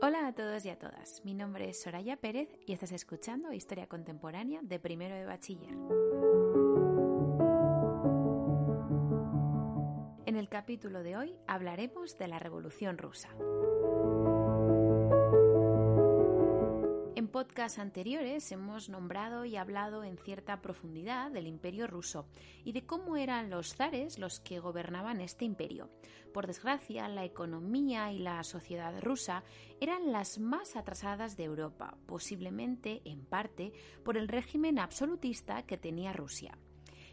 Hola a todos y a todas, mi nombre es Soraya Pérez y estás escuchando Historia Contemporánea de Primero de Bachiller. En el capítulo de hoy hablaremos de la Revolución Rusa. En podcasts anteriores hemos nombrado y hablado en cierta profundidad del imperio ruso y de cómo eran los zares los que gobernaban este imperio. Por desgracia, la economía y la sociedad rusa eran las más atrasadas de Europa, posiblemente en parte por el régimen absolutista que tenía Rusia.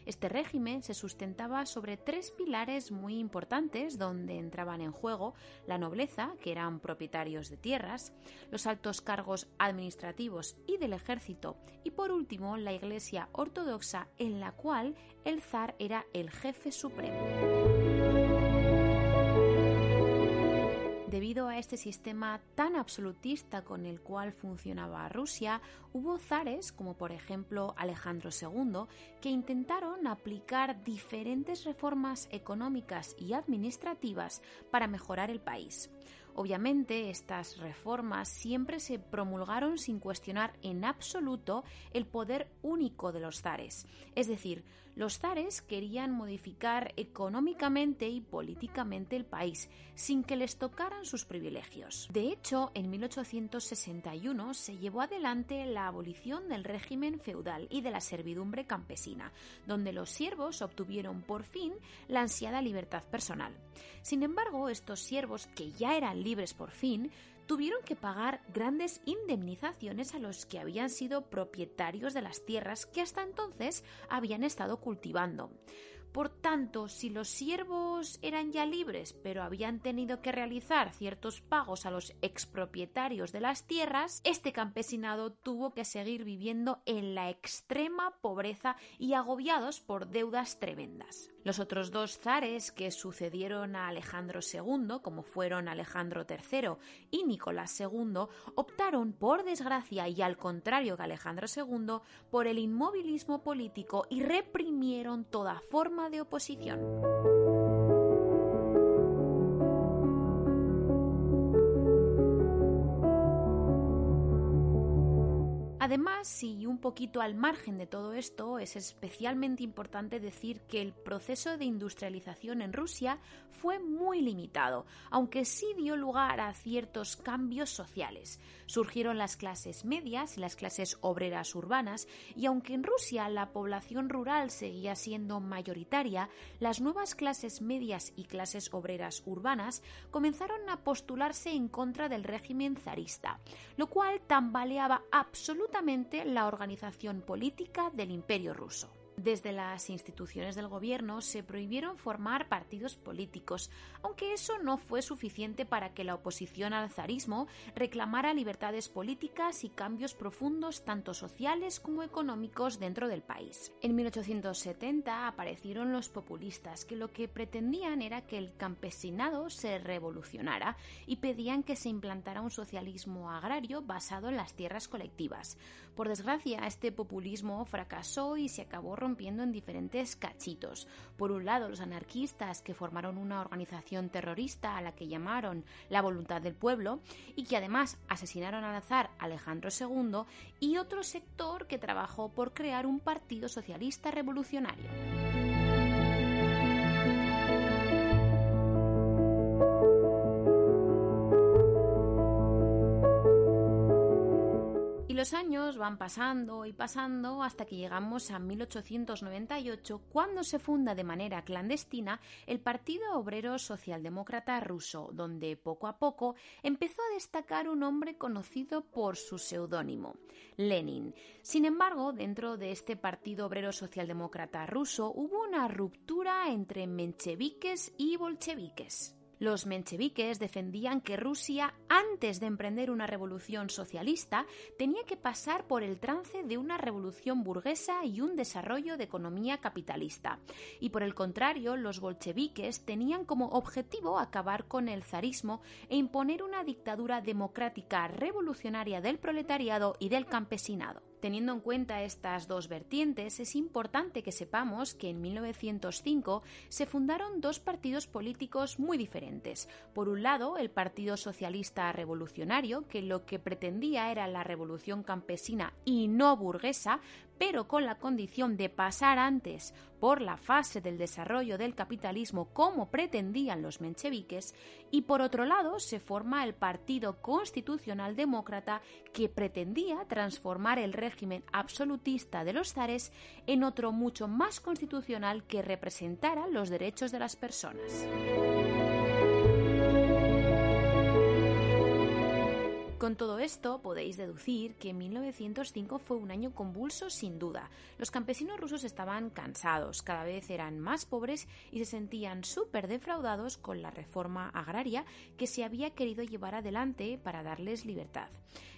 Este régimen se sustentaba sobre tres pilares muy importantes donde entraban en juego la nobleza, que eran propietarios de tierras, los altos cargos administrativos y del ejército, y por último la Iglesia ortodoxa en la cual el zar era el jefe supremo. Debido a este sistema tan absolutista con el cual funcionaba Rusia, hubo zares, como por ejemplo Alejandro II, que intentaron aplicar diferentes reformas económicas y administrativas para mejorar el país. Obviamente, estas reformas siempre se promulgaron sin cuestionar en absoluto el poder único de los zares. Es decir, los zares querían modificar económicamente y políticamente el país, sin que les tocaran sus privilegios. De hecho, en 1861 se llevó adelante la abolición del régimen feudal y de la servidumbre campesina, donde los siervos obtuvieron por fin la ansiada libertad personal. Sin embargo, estos siervos, que ya eran libres por fin, tuvieron que pagar grandes indemnizaciones a los que habían sido propietarios de las tierras que hasta entonces habían estado cultivando. Por tanto, si los siervos eran ya libres, pero habían tenido que realizar ciertos pagos a los expropietarios de las tierras, este campesinado tuvo que seguir viviendo en la extrema pobreza y agobiados por deudas tremendas. Los otros dos zares que sucedieron a Alejandro II, como fueron Alejandro III y Nicolás II, optaron, por desgracia y al contrario que Alejandro II, por el inmovilismo político y reprimieron toda forma de oposición. Además, y un poquito al margen de todo esto, es especialmente importante decir que el proceso de industrialización en Rusia fue muy limitado, aunque sí dio lugar a ciertos cambios sociales. Surgieron las clases medias y las clases obreras urbanas, y aunque en Rusia la población rural seguía siendo mayoritaria, las nuevas clases medias y clases obreras urbanas comenzaron a postularse en contra del régimen zarista, lo cual tambaleaba absolutamente la organización política del Imperio ruso. Desde las instituciones del gobierno se prohibieron formar partidos políticos, aunque eso no fue suficiente para que la oposición al zarismo reclamara libertades políticas y cambios profundos tanto sociales como económicos dentro del país. En 1870 aparecieron los populistas que lo que pretendían era que el campesinado se revolucionara y pedían que se implantara un socialismo agrario basado en las tierras colectivas. Por desgracia, este populismo fracasó y se acabó rompiendo en diferentes cachitos. Por un lado, los anarquistas que formaron una organización terrorista a la que llamaron la voluntad del pueblo y que además asesinaron al azar Alejandro II y otro sector que trabajó por crear un partido socialista revolucionario. Años van pasando y pasando hasta que llegamos a 1898, cuando se funda de manera clandestina el Partido Obrero Socialdemócrata Ruso, donde poco a poco empezó a destacar un hombre conocido por su seudónimo, Lenin. Sin embargo, dentro de este Partido Obrero Socialdemócrata Ruso hubo una ruptura entre mencheviques y bolcheviques. Los mencheviques defendían que Rusia, antes de emprender una revolución socialista, tenía que pasar por el trance de una revolución burguesa y un desarrollo de economía capitalista. Y por el contrario, los bolcheviques tenían como objetivo acabar con el zarismo e imponer una dictadura democrática revolucionaria del proletariado y del campesinado. Teniendo en cuenta estas dos vertientes, es importante que sepamos que en 1905 se fundaron dos partidos políticos muy diferentes. Por un lado, el Partido Socialista Revolucionario, que lo que pretendía era la revolución campesina y no burguesa, pero con la condición de pasar antes por la fase del desarrollo del capitalismo como pretendían los mencheviques, y por otro lado se forma el Partido Constitucional Demócrata que pretendía transformar el régimen absolutista de los zares en otro mucho más constitucional que representara los derechos de las personas. Con todo esto podéis deducir que 1905 fue un año convulso sin duda. Los campesinos rusos estaban cansados, cada vez eran más pobres y se sentían súper defraudados con la reforma agraria que se había querido llevar adelante para darles libertad.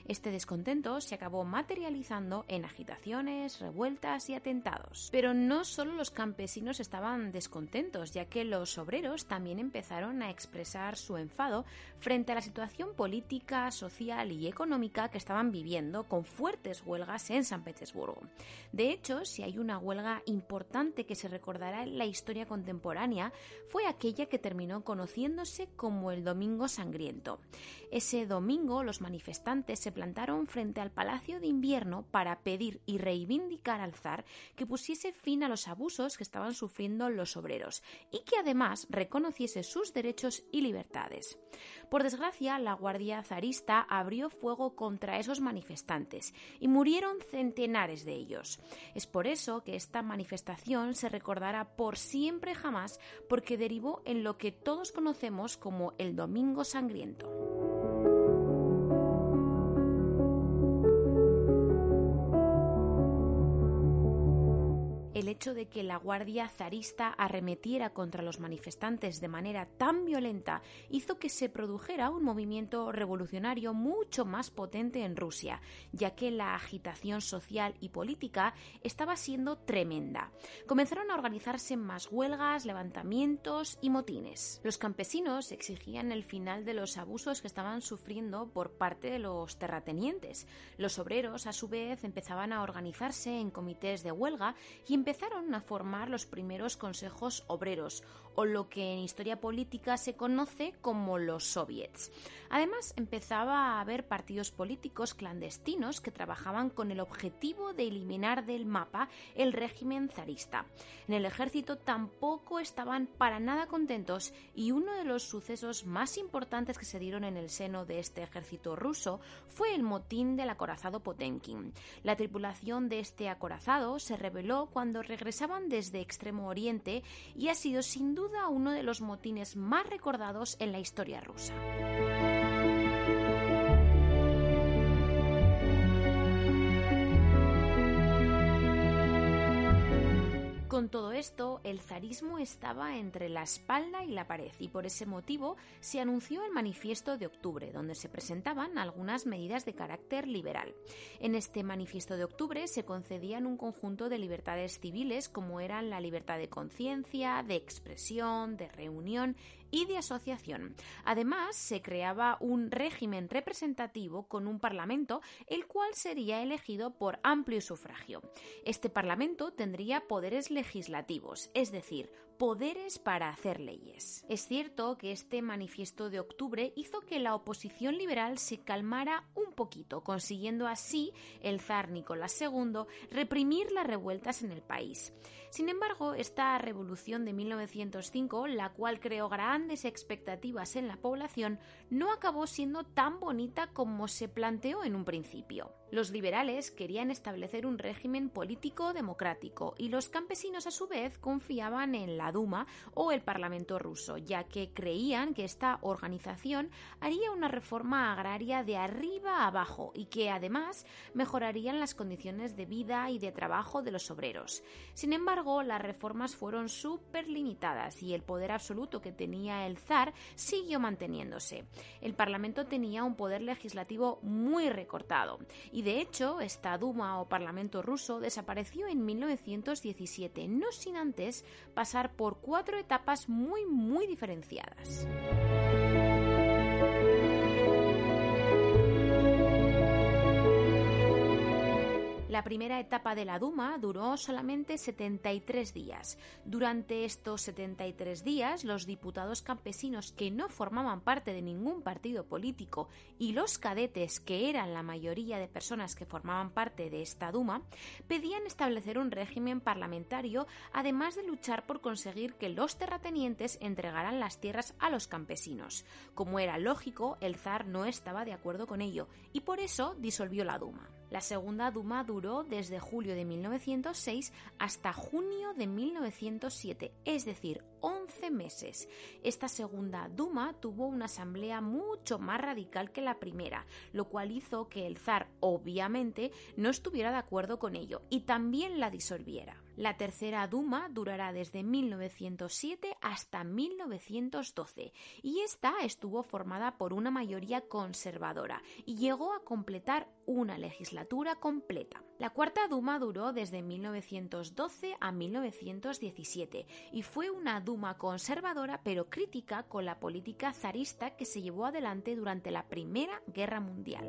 Este descontento se acabó materializando en agitaciones, revueltas y atentados. Pero no solo los campesinos estaban descontentos, ya que los obreros también empezaron a expresar su enfado frente a la situación política, social y económica que estaban viviendo con fuertes huelgas en San Petersburgo. De hecho, si hay una huelga importante que se recordará en la historia contemporánea, fue aquella que terminó conociéndose como el Domingo Sangriento. Ese domingo los manifestantes se plantaron frente al Palacio de Invierno para pedir y reivindicar al zar que pusiese fin a los abusos que estaban sufriendo los obreros y que además reconociese sus derechos y libertades. Por desgracia, la Guardia zarista abrió fuego contra esos manifestantes y murieron centenares de ellos. Es por eso que esta manifestación se recordará por siempre jamás porque derivó en lo que todos conocemos como el Domingo Sangriento. Hecho de que la Guardia zarista arremetiera contra los manifestantes de manera tan violenta hizo que se produjera un movimiento revolucionario mucho más potente en Rusia, ya que la agitación social y política estaba siendo tremenda. Comenzaron a organizarse más huelgas, levantamientos y motines. Los campesinos exigían el final de los abusos que estaban sufriendo por parte de los terratenientes. Los obreros, a su vez, empezaban a organizarse en comités de huelga y a formar los primeros consejos obreros, o lo que en historia política se conoce como los soviets. Además, empezaba a haber partidos políticos clandestinos que trabajaban con el objetivo de eliminar del mapa el régimen zarista. En el ejército tampoco estaban para nada contentos y uno de los sucesos más importantes que se dieron en el seno de este ejército ruso fue el motín del acorazado Potemkin. La tripulación de este acorazado se rebeló cuando regresaban desde Extremo Oriente y ha sido sin duda uno de los motines más recordados en la historia rusa. Esto, el zarismo estaba entre la espalda y la pared y por ese motivo se anunció el manifiesto de octubre, donde se presentaban algunas medidas de carácter liberal. En este manifiesto de octubre se concedían un conjunto de libertades civiles como eran la libertad de conciencia, de expresión, de reunión y de asociación. Además, se creaba un régimen representativo con un parlamento, el cual sería elegido por amplio sufragio. Este parlamento tendría poderes legislativos, es decir, poderes para hacer leyes. Es cierto que este manifiesto de octubre hizo que la oposición liberal se calmara un poquito, consiguiendo así el zar Nicolás II reprimir las revueltas en el país. Sin embargo, esta revolución de 1905, la cual creó grandes expectativas en la población, no acabó siendo tan bonita como se planteó en un principio. Los liberales querían establecer un régimen político democrático y los campesinos a su vez confiaban en la Duma o el Parlamento ruso, ya que creían que esta organización haría una reforma agraria de arriba a abajo y que además mejorarían las condiciones de vida y de trabajo de los obreros. Sin embargo, las reformas fueron súper limitadas y el poder absoluto que tenía el zar siguió manteniéndose. El Parlamento tenía un poder legislativo muy recortado y de hecho, esta Duma o Parlamento ruso desapareció en 1917, no sin antes pasar por cuatro etapas muy, muy diferenciadas. La primera etapa de la Duma duró solamente 73 días. Durante estos 73 días, los diputados campesinos que no formaban parte de ningún partido político y los cadetes, que eran la mayoría de personas que formaban parte de esta Duma, pedían establecer un régimen parlamentario, además de luchar por conseguir que los terratenientes entregaran las tierras a los campesinos. Como era lógico, el zar no estaba de acuerdo con ello y por eso disolvió la Duma. La segunda Duma duró desde julio de 1906 hasta junio de 1907, es decir, 11 meses. Esta segunda Duma tuvo una asamblea mucho más radical que la primera, lo cual hizo que el zar, obviamente, no estuviera de acuerdo con ello y también la disolviera. La tercera Duma durará desde 1907 hasta 1912 y esta estuvo formada por una mayoría conservadora y llegó a completar una legislatura completa. La cuarta Duma duró desde 1912 a 1917 y fue una Duma conservadora pero crítica con la política zarista que se llevó adelante durante la Primera Guerra Mundial.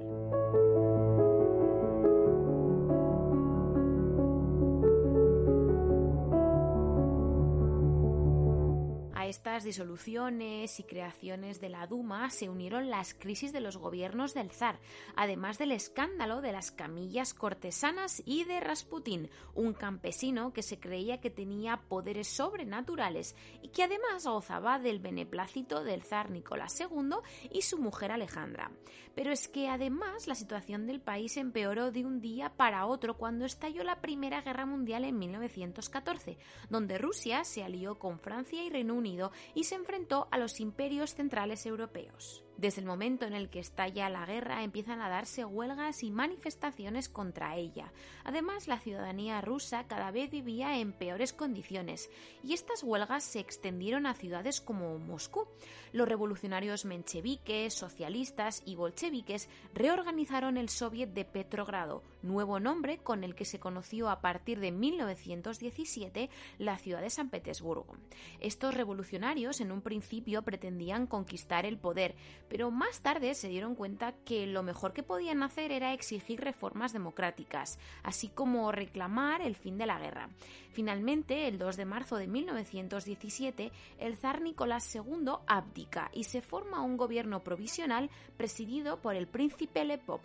Estas disoluciones y creaciones de la Duma se unieron las crisis de los gobiernos del zar, además del escándalo de las camillas cortesanas y de Rasputín, un campesino que se creía que tenía poderes sobrenaturales y que además gozaba del beneplácito del zar Nicolás II y su mujer Alejandra. Pero es que además la situación del país empeoró de un día para otro cuando estalló la Primera Guerra Mundial en 1914, donde Rusia se alió con Francia y Reino Unido y se enfrentó a los imperios centrales europeos. Desde el momento en el que estalla la guerra empiezan a darse huelgas y manifestaciones contra ella. Además, la ciudadanía rusa cada vez vivía en peores condiciones y estas huelgas se extendieron a ciudades como Moscú. Los revolucionarios mencheviques, socialistas y bolcheviques reorganizaron el Soviet de Petrogrado, nuevo nombre con el que se conoció a partir de 1917 la ciudad de San Petersburgo. Estos revolucionarios en un principio pretendían conquistar el poder, pero más tarde se dieron cuenta que lo mejor que podían hacer era exigir reformas democráticas, así como reclamar el fin de la guerra. Finalmente, el 2 de marzo de 1917, el zar Nicolás II abdica y se forma un gobierno provisional presidido por el príncipe Lepop.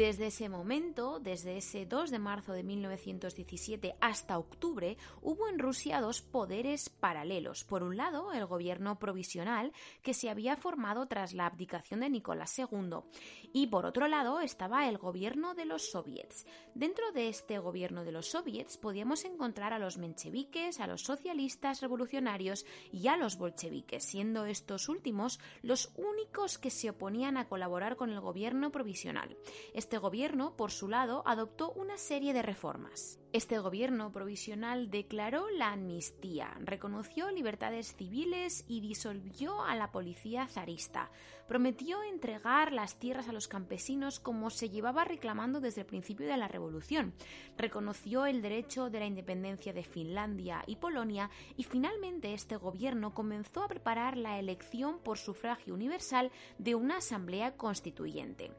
Desde ese momento, desde ese 2 de marzo de 1917 hasta octubre, hubo en Rusia dos poderes paralelos. Por un lado, el gobierno provisional, que se había formado tras la abdicación de Nicolás II, y por otro lado estaba el gobierno de los soviets. Dentro de este gobierno de los soviets podíamos encontrar a los mencheviques, a los socialistas revolucionarios y a los bolcheviques, siendo estos últimos los únicos que se oponían a colaborar con el gobierno provisional. Este gobierno, por su lado, adoptó una serie de reformas. Este gobierno provisional declaró la amnistía, reconoció libertades civiles y disolvió a la policía zarista. Prometió entregar las tierras a los campesinos como se llevaba reclamando desde el principio de la revolución. Reconoció el derecho de la independencia de Finlandia y Polonia y finalmente este gobierno comenzó a preparar la elección por sufragio universal de una asamblea constituyente.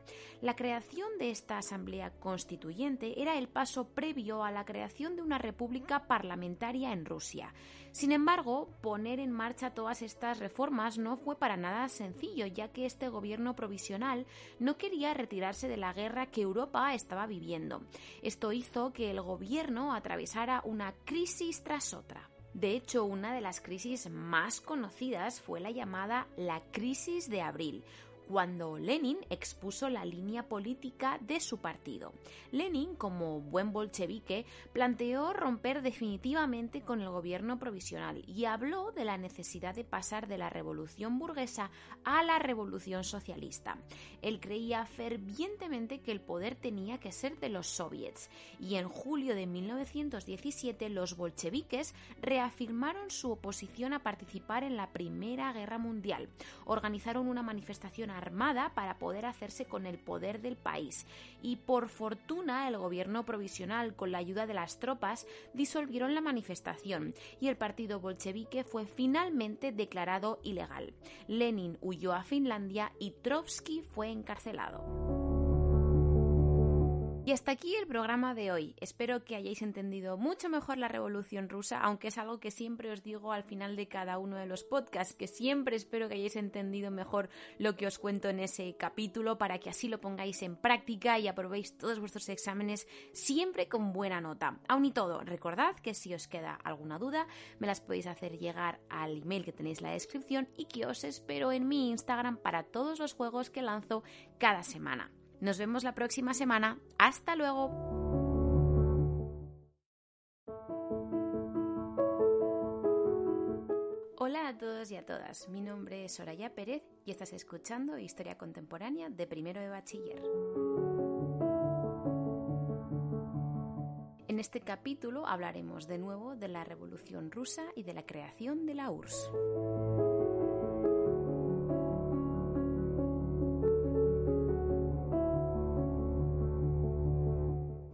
La creación de esta asamblea constituyente era el paso previo a la creación de una república parlamentaria en Rusia. Sin embargo, poner en marcha todas estas reformas no fue para nada sencillo, ya que este gobierno provisional no quería retirarse de la guerra que Europa estaba viviendo. Esto hizo que el gobierno atravesara una crisis tras otra. De hecho, una de las crisis más conocidas fue la llamada la crisis de abril, cuando Lenin expuso la línea política de su partido. Lenin, como buen bolchevique, planteó romper definitivamente con el gobierno provisional y habló de la necesidad de pasar de la revolución burguesa a la revolución socialista. Él creía fervientemente que el poder tenía que ser de los soviets y en julio de 1917 los bolcheviques reafirmaron su oposición a participar en la Primera Guerra Mundial. Organizaron una manifestación armada para poder hacerse con el poder del país. Y por fortuna el gobierno provisional, con la ayuda de las tropas, disolvieron la manifestación y el partido bolchevique fue finalmente declarado ilegal. Lenin huyó a Finlandia y Trotsky fue encarcelado. Y hasta aquí el programa de hoy. Espero que hayáis entendido mucho mejor la Revolución Rusa, aunque es algo que siempre os digo al final de cada uno de los podcasts, que siempre espero que hayáis entendido mejor lo que os cuento en ese capítulo para que así lo pongáis en práctica y aprobéis todos vuestros exámenes siempre con buena nota. Aún y todo, recordad que si os queda alguna duda, me las podéis hacer llegar al email que tenéis en la descripción y que os espero en mi Instagram para todos los juegos que lanzo cada semana. Nos vemos la próxima semana. Hasta luego. Hola a todos y a todas, mi nombre es Soraya Pérez y estás escuchando Historia Contemporánea de Primero de Bachiller. En este capítulo hablaremos de nuevo de la Revolución Rusa y de la creación de la URSS.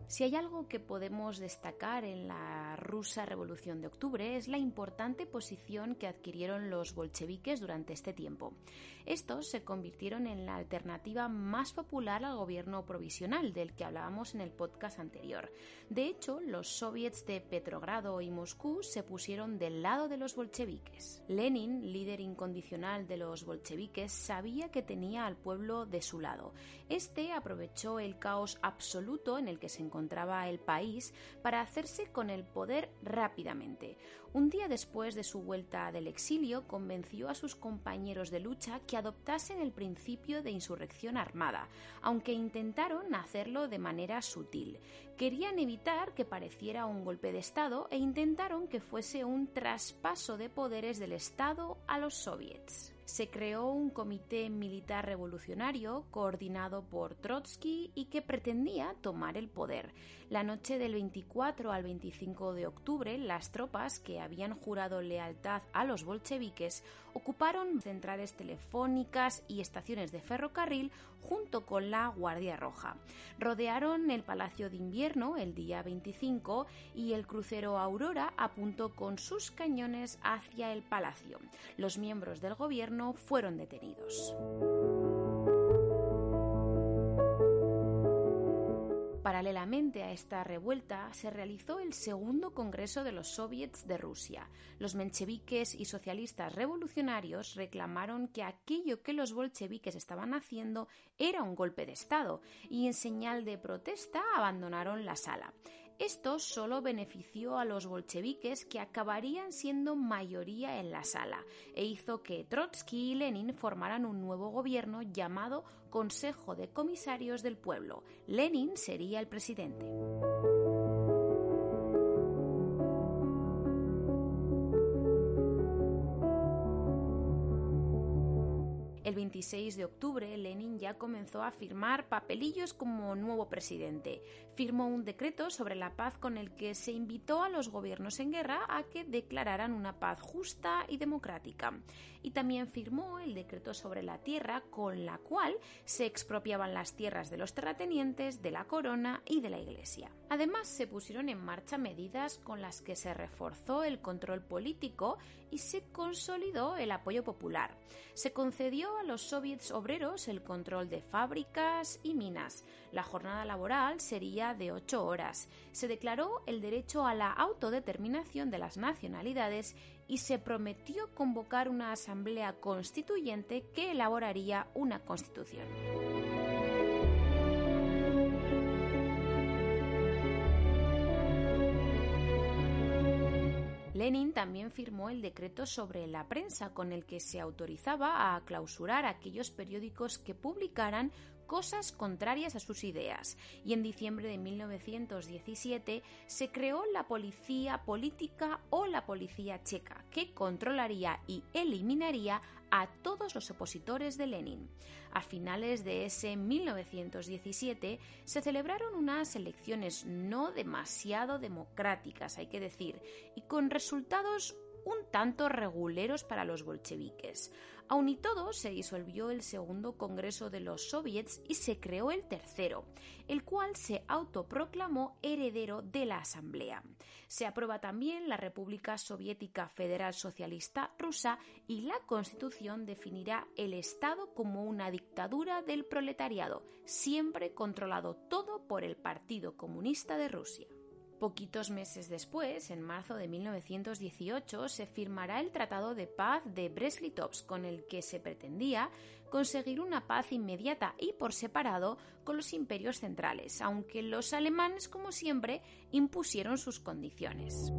Si hay algo que podemos destacar en la rusa Revolución de Octubre es la importante posición que adquirieron los bolcheviques durante este tiempo. Estos se convirtieron en la alternativa más popular al gobierno provisional del que hablábamos en el podcast anterior. De hecho, los soviets de Petrogrado y Moscú se pusieron del lado de los bolcheviques. Lenin, líder incondicional de los bolcheviques, sabía que tenía al pueblo de su lado. Este aprovechó el caos absoluto en el que se encontraba el país para hacerse con el poder rápidamente. Un día después de su vuelta del exilio, convenció a sus compañeros de lucha que adoptasen el principio de insurrección armada, aunque intentaron hacerlo de manera sutil. Querían evitar que pareciera un golpe de Estado e intentaron que fuese un traspaso de poderes del Estado a los soviets se creó un comité militar revolucionario coordinado por Trotsky y que pretendía tomar el poder. La noche del 24 al 25 de octubre, las tropas que habían jurado lealtad a los bolcheviques ocuparon centrales telefónicas y estaciones de ferrocarril junto con la Guardia Roja. Rodearon el Palacio de Invierno el día 25 y el crucero Aurora apuntó con sus cañones hacia el palacio. Los miembros del gobierno fueron detenidos. Paralelamente a esta revuelta se realizó el segundo Congreso de los Soviets de Rusia. Los mencheviques y socialistas revolucionarios reclamaron que aquello que los bolcheviques estaban haciendo era un golpe de Estado y en señal de protesta abandonaron la sala. Esto solo benefició a los bolcheviques que acabarían siendo mayoría en la sala e hizo que Trotsky y Lenin formaran un nuevo gobierno llamado Consejo de Comisarios del Pueblo. Lenin sería el presidente. El 26 de octubre, Lenin ya comenzó a firmar papelillos como nuevo presidente. Firmó un decreto sobre la paz con el que se invitó a los gobiernos en guerra a que declararan una paz justa y democrática. Y también firmó el decreto sobre la tierra con la cual se expropiaban las tierras de los terratenientes, de la corona y de la iglesia. Además, se pusieron en marcha medidas con las que se reforzó el control político y se consolidó el apoyo popular. Se concedió a los soviets obreros el control de fábricas y minas. La jornada laboral sería de ocho horas. Se declaró el derecho a la autodeterminación de las nacionalidades y se prometió convocar una asamblea constituyente que elaboraría una constitución. Lenin también firmó el decreto sobre la prensa con el que se autorizaba a clausurar aquellos periódicos que publicaran cosas contrarias a sus ideas. Y en diciembre de 1917 se creó la Policía Política o la Policía Checa, que controlaría y eliminaría a todos los opositores de Lenin. A finales de ese 1917 se celebraron unas elecciones no demasiado democráticas, hay que decir, y con resultados un tanto reguleros para los bolcheviques. Aun y todo, se disolvió el segundo Congreso de los Soviets y se creó el tercero, el cual se autoproclamó heredero de la Asamblea. Se aprueba también la República Soviética Federal Socialista Rusa y la Constitución definirá el Estado como una dictadura del proletariado, siempre controlado todo por el Partido Comunista de Rusia. Poquitos meses después, en marzo de 1918, se firmará el Tratado de Paz de Brest-Litovsk, con el que se pretendía conseguir una paz inmediata y por separado con los imperios centrales, aunque los alemanes, como siempre, impusieron sus condiciones.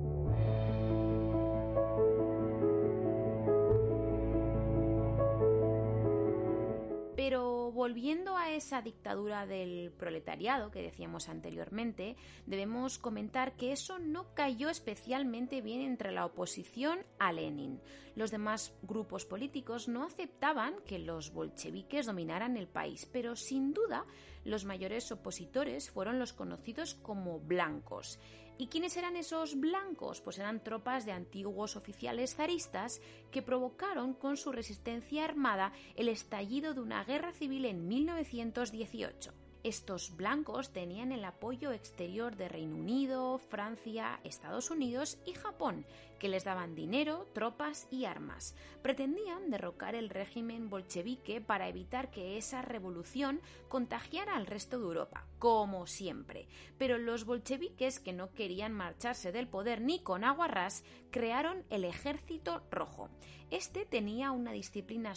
Volviendo a esa dictadura del proletariado que decíamos anteriormente, debemos comentar que eso no cayó especialmente bien entre la oposición a Lenin. Los demás grupos políticos no aceptaban que los bolcheviques dominaran el país, pero sin duda los mayores opositores fueron los conocidos como blancos. ¿Y quiénes eran esos blancos? Pues eran tropas de antiguos oficiales zaristas que provocaron con su resistencia armada el estallido de una guerra civil en 1918. Estos blancos tenían el apoyo exterior de Reino Unido, Francia, Estados Unidos y Japón, que les daban dinero, tropas y armas. Pretendían derrocar el régimen bolchevique para evitar que esa revolución contagiara al resto de Europa, como siempre. Pero los bolcheviques, que no querían marcharse del poder ni con aguarrás, crearon el Ejército Rojo. Este tenía una disciplina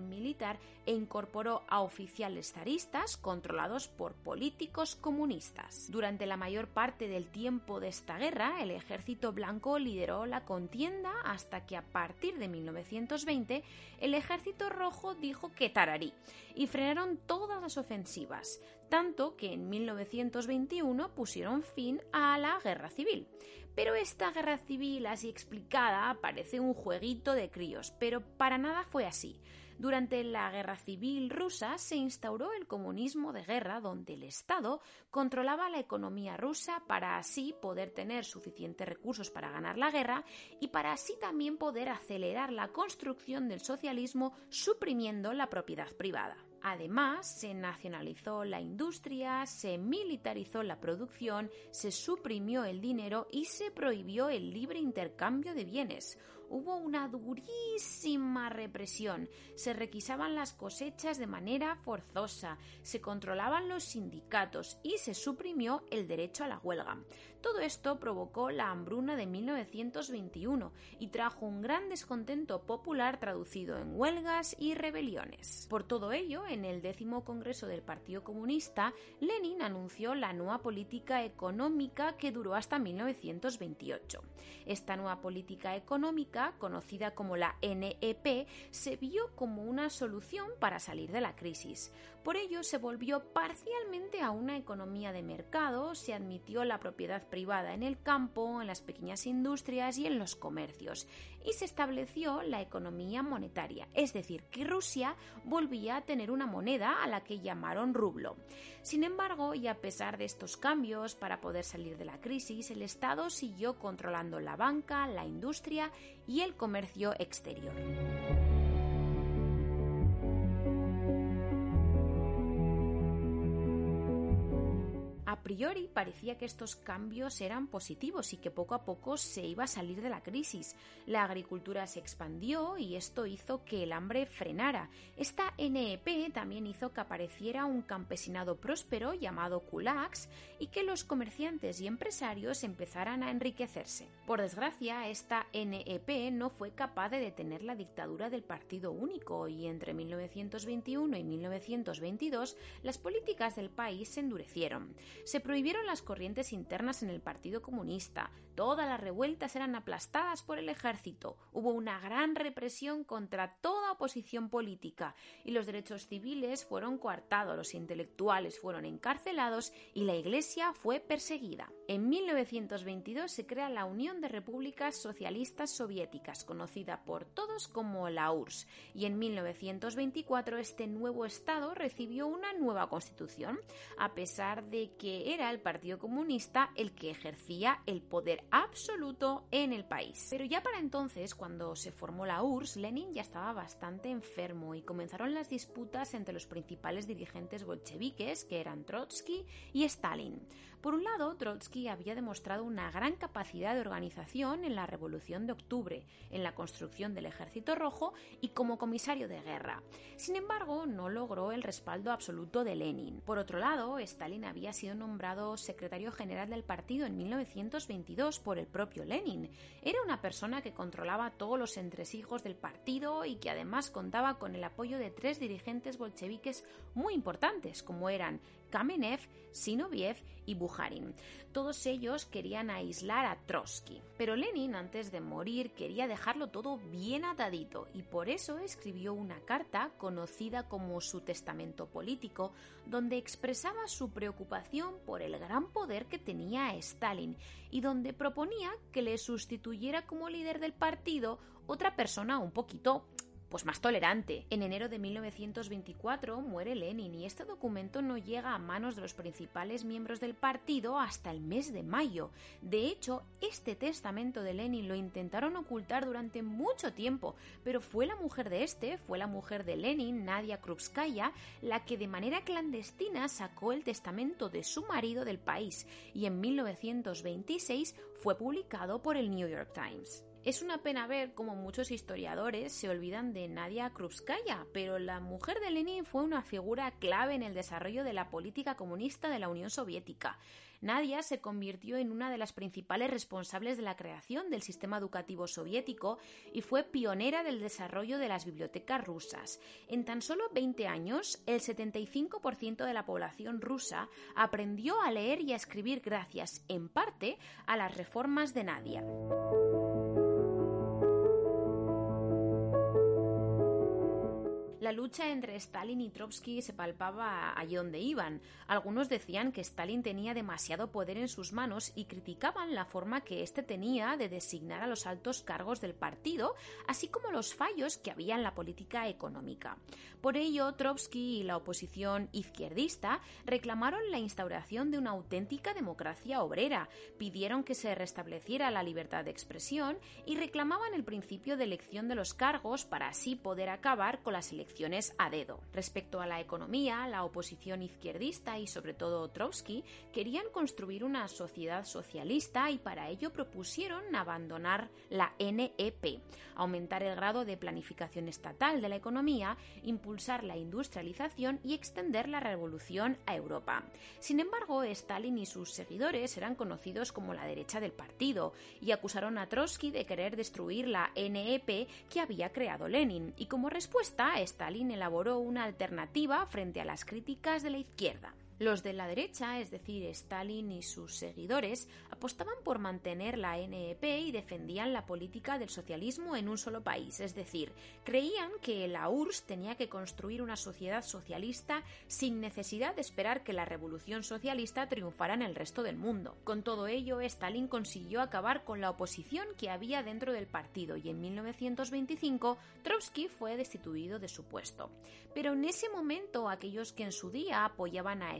militar e incorporó a oficiales zaristas controlados por políticos comunistas. Durante la mayor parte del tiempo de esta guerra, el Ejército Blanco lideró la contienda hasta que a partir de 1920 el ejército rojo dijo que tararí y frenaron todas las ofensivas, tanto que en 1921 pusieron fin a la guerra civil. Pero esta guerra civil así explicada parece un jueguito de críos, pero para nada fue así. Durante la Guerra Civil rusa se instauró el comunismo de guerra donde el Estado controlaba la economía rusa para así poder tener suficientes recursos para ganar la guerra y para así también poder acelerar la construcción del socialismo suprimiendo la propiedad privada. Además, se nacionalizó la industria, se militarizó la producción, se suprimió el dinero y se prohibió el libre intercambio de bienes hubo una durísima represión. Se requisaban las cosechas de manera forzosa, se controlaban los sindicatos y se suprimió el derecho a la huelga. Todo esto provocó la hambruna de 1921 y trajo un gran descontento popular traducido en huelgas y rebeliones. Por todo ello, en el décimo Congreso del Partido Comunista, Lenin anunció la nueva política económica que duró hasta 1928. Esta nueva política económica conocida como la NEP, se vio como una solución para salir de la crisis. Por ello se volvió parcialmente a una economía de mercado, se admitió la propiedad privada en el campo, en las pequeñas industrias y en los comercios, y se estableció la economía monetaria, es decir, que Rusia volvía a tener una moneda a la que llamaron rublo. Sin embargo, y a pesar de estos cambios para poder salir de la crisis, el Estado siguió controlando la banca, la industria y el comercio exterior. A priori parecía que estos cambios eran positivos y que poco a poco se iba a salir de la crisis. La agricultura se expandió y esto hizo que el hambre frenara. Esta NEP también hizo que apareciera un campesinado próspero llamado kulaks y que los comerciantes y empresarios empezaran a enriquecerse. Por desgracia, esta NEP no fue capaz de detener la dictadura del Partido Único y entre 1921 y 1922 las políticas del país se endurecieron. Se prohibieron las corrientes internas en el Partido Comunista, todas las revueltas eran aplastadas por el ejército, hubo una gran represión contra toda oposición política. Y los derechos civiles fueron coartados, los intelectuales fueron encarcelados y la Iglesia fue perseguida. En 1922 se crea la Unión de Repúblicas Socialistas Soviéticas, conocida por todos como la URSS, y en 1924 este nuevo Estado recibió una nueva constitución, a pesar de que era el Partido Comunista el que ejercía el poder absoluto en el país. Pero ya para entonces, cuando se formó la URSS, Lenin ya estaba bastante enfermo y comenzaron las disputas entre los principales dirigentes bolcheviques, que eran Trotsky y Stalin. Por un lado, Trotsky había demostrado una gran capacidad de organización en la Revolución de Octubre, en la construcción del Ejército Rojo y como comisario de guerra. Sin embargo, no logró el respaldo absoluto de Lenin. Por otro lado, Stalin había sido nombrado secretario general del partido en 1922 por el propio Lenin. Era una persona que controlaba todos los entresijos del partido y que además contaba con el apoyo de tres dirigentes bolcheviques muy importantes, como eran Kamenev, Sinoviev y Bukharin. Todos ellos querían aislar a Trotsky. Pero Lenin, antes de morir, quería dejarlo todo bien atadito y por eso escribió una carta conocida como su testamento político, donde expresaba su preocupación por el gran poder que tenía Stalin y donde proponía que le sustituyera como líder del partido otra persona un poquito pues más tolerante. En enero de 1924 muere Lenin y este documento no llega a manos de los principales miembros del partido hasta el mes de mayo. De hecho, este testamento de Lenin lo intentaron ocultar durante mucho tiempo, pero fue la mujer de este, fue la mujer de Lenin, Nadia Krupskaya, la que de manera clandestina sacó el testamento de su marido del país y en 1926 fue publicado por el New York Times. Es una pena ver cómo muchos historiadores se olvidan de Nadia Krupskaya, pero la mujer de Lenin fue una figura clave en el desarrollo de la política comunista de la Unión Soviética. Nadia se convirtió en una de las principales responsables de la creación del sistema educativo soviético y fue pionera del desarrollo de las bibliotecas rusas. En tan solo 20 años, el 75% de la población rusa aprendió a leer y a escribir gracias, en parte, a las reformas de Nadia. La lucha entre Stalin y Trotsky se palpaba allí donde iban. Algunos decían que Stalin tenía demasiado poder en sus manos y criticaban la forma que éste tenía de designar a los altos cargos del partido, así como los fallos que había en la política económica. Por ello, Trotsky y la oposición izquierdista reclamaron la instauración de una auténtica democracia obrera, pidieron que se restableciera la libertad de expresión y reclamaban el principio de elección de los cargos para así poder acabar con las elecciones a dedo. Respecto a la economía, la oposición izquierdista y sobre todo Trotsky querían construir una sociedad socialista y para ello propusieron abandonar la NEP, aumentar el grado de planificación estatal de la economía, impulsar la industrialización y extender la revolución a Europa. Sin embargo, Stalin y sus seguidores eran conocidos como la derecha del partido y acusaron a Trotsky de querer destruir la NEP que había creado Lenin y como respuesta Stalin elaboró una alternativa frente a las críticas de la izquierda. Los de la derecha, es decir, Stalin y sus seguidores, apostaban por mantener la NEP y defendían la política del socialismo en un solo país, es decir, creían que la URSS tenía que construir una sociedad socialista sin necesidad de esperar que la revolución socialista triunfara en el resto del mundo. Con todo ello, Stalin consiguió acabar con la oposición que había dentro del partido y en 1925 Trotsky fue destituido de su puesto. Pero en ese momento aquellos que en su día apoyaban a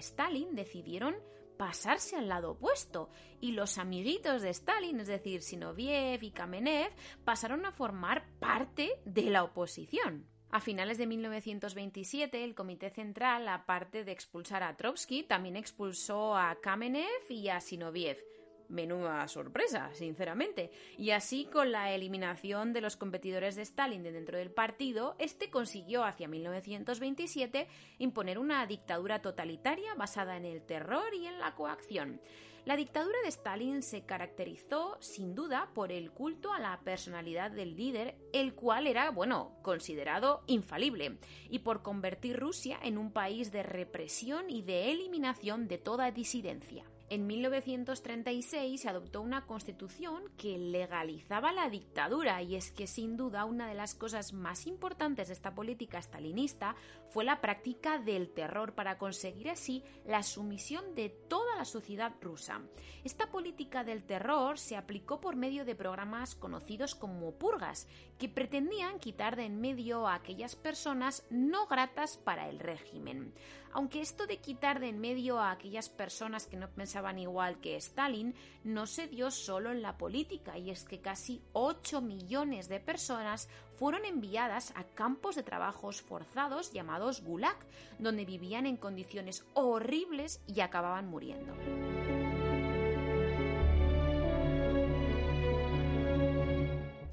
decidieron pasarse al lado opuesto y los amiguitos de Stalin, es decir, Sinoviev y Kamenev, pasaron a formar parte de la oposición. A finales de 1927, el Comité Central, aparte de expulsar a Trotsky, también expulsó a Kamenev y a Sinoviev Menuda sorpresa, sinceramente. Y así, con la eliminación de los competidores de Stalin de dentro del partido, este consiguió hacia 1927 imponer una dictadura totalitaria basada en el terror y en la coacción. La dictadura de Stalin se caracterizó, sin duda, por el culto a la personalidad del líder, el cual era, bueno, considerado infalible, y por convertir Rusia en un país de represión y de eliminación de toda disidencia. En 1936 se adoptó una constitución que legalizaba la dictadura y es que sin duda una de las cosas más importantes de esta política stalinista fue la práctica del terror para conseguir así la sumisión de toda la sociedad rusa. Esta política del terror se aplicó por medio de programas conocidos como purgas, que pretendían quitar de en medio a aquellas personas no gratas para el régimen. Aunque esto de quitar de en medio a aquellas personas que no pensaban igual que Stalin no se dio solo en la política, y es que casi 8 millones de personas fueron enviadas a campos de trabajos forzados llamados Gulag, donde vivían en condiciones horribles y acababan muriendo.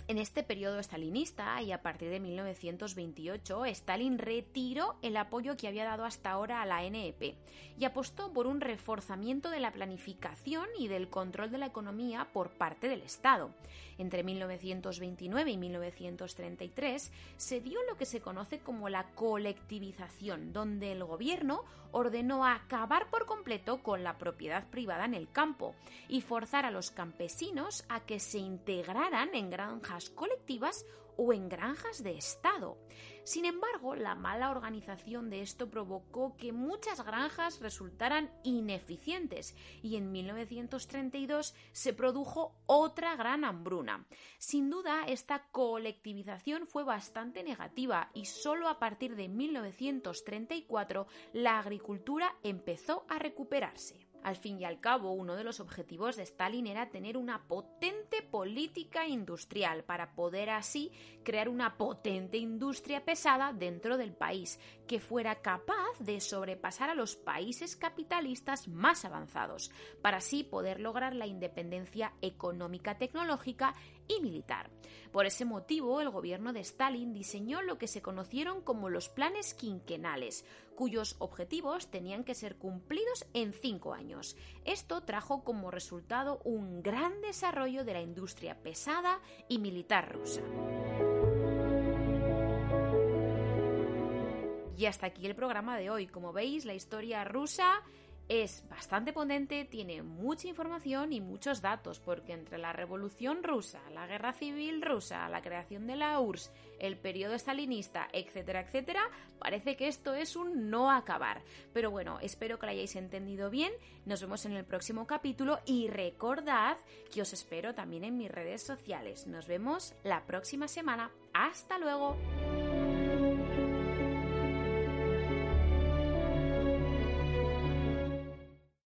En este periodo stalinista y a partir de 1928, Stalin retiró el apoyo que había dado hasta ahora a la NEP y apostó por un reforzamiento de la planificación y del control de la economía por parte del Estado. Entre 1929 y 1933 se dio lo que se conoce como la colectivización, donde el gobierno ordenó acabar por completo con la propiedad privada en el campo y forzar a los campesinos a que se integraran en granjas colectivas o en granjas de Estado. Sin embargo, la mala organización de esto provocó que muchas granjas resultaran ineficientes y en 1932 se produjo otra gran hambruna. Sin duda, esta colectivización fue bastante negativa y solo a partir de 1934 la agricultura empezó a recuperarse. Al fin y al cabo, uno de los objetivos de Stalin era tener una potente política industrial para poder así crear una potente industria pesada dentro del país que fuera capaz de sobrepasar a los países capitalistas más avanzados, para así poder lograr la independencia económica, tecnológica y militar. Por ese motivo, el gobierno de Stalin diseñó lo que se conocieron como los planes quinquenales, cuyos objetivos tenían que ser cumplidos en cinco años. Esto trajo como resultado un gran desarrollo de la industria pesada y militar rusa. Y hasta aquí el programa de hoy. Como veis, la historia rusa es bastante potente, tiene mucha información y muchos datos, porque entre la Revolución rusa, la Guerra Civil rusa, la creación de la URSS, el periodo stalinista, etcétera, etcétera, parece que esto es un no acabar. Pero bueno, espero que lo hayáis entendido bien, nos vemos en el próximo capítulo y recordad que os espero también en mis redes sociales. Nos vemos la próxima semana. Hasta luego.